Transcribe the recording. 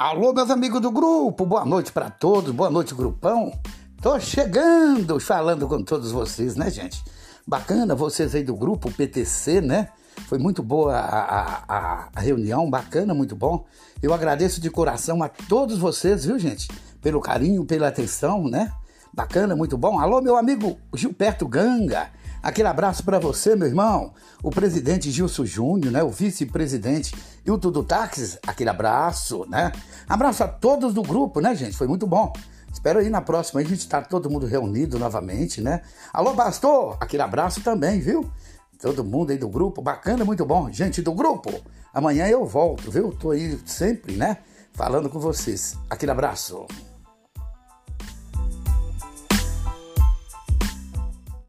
Alô, meus amigos do grupo, boa noite para todos, boa noite, grupão. Tô chegando, falando com todos vocês, né, gente? Bacana vocês aí do grupo PTC, né? Foi muito boa a, a, a, reunião, bacana, muito bom. Eu agradeço de coração a todos vocês, viu, gente? Pelo carinho, pela atenção, né? Bacana, muito bom. Alô, meu amigo Gilberto Ganga. Aquele abraço para você, meu irmão. O presidente Gilson Júnior, né? O vice-presidente Hilton do Táxis. Aquele abraço, né? Abraço a todos do grupo, né, gente? Foi muito bom. Espero aí na próxima a gente estar tá todo mundo reunido novamente, né? Alô, pastor! Aquele abraço também, viu? Todo mundo aí do grupo, bacana, muito bom. Gente do grupo, amanhã eu volto, viu? Tô aí sempre, né? Falando com vocês. Aquele abraço.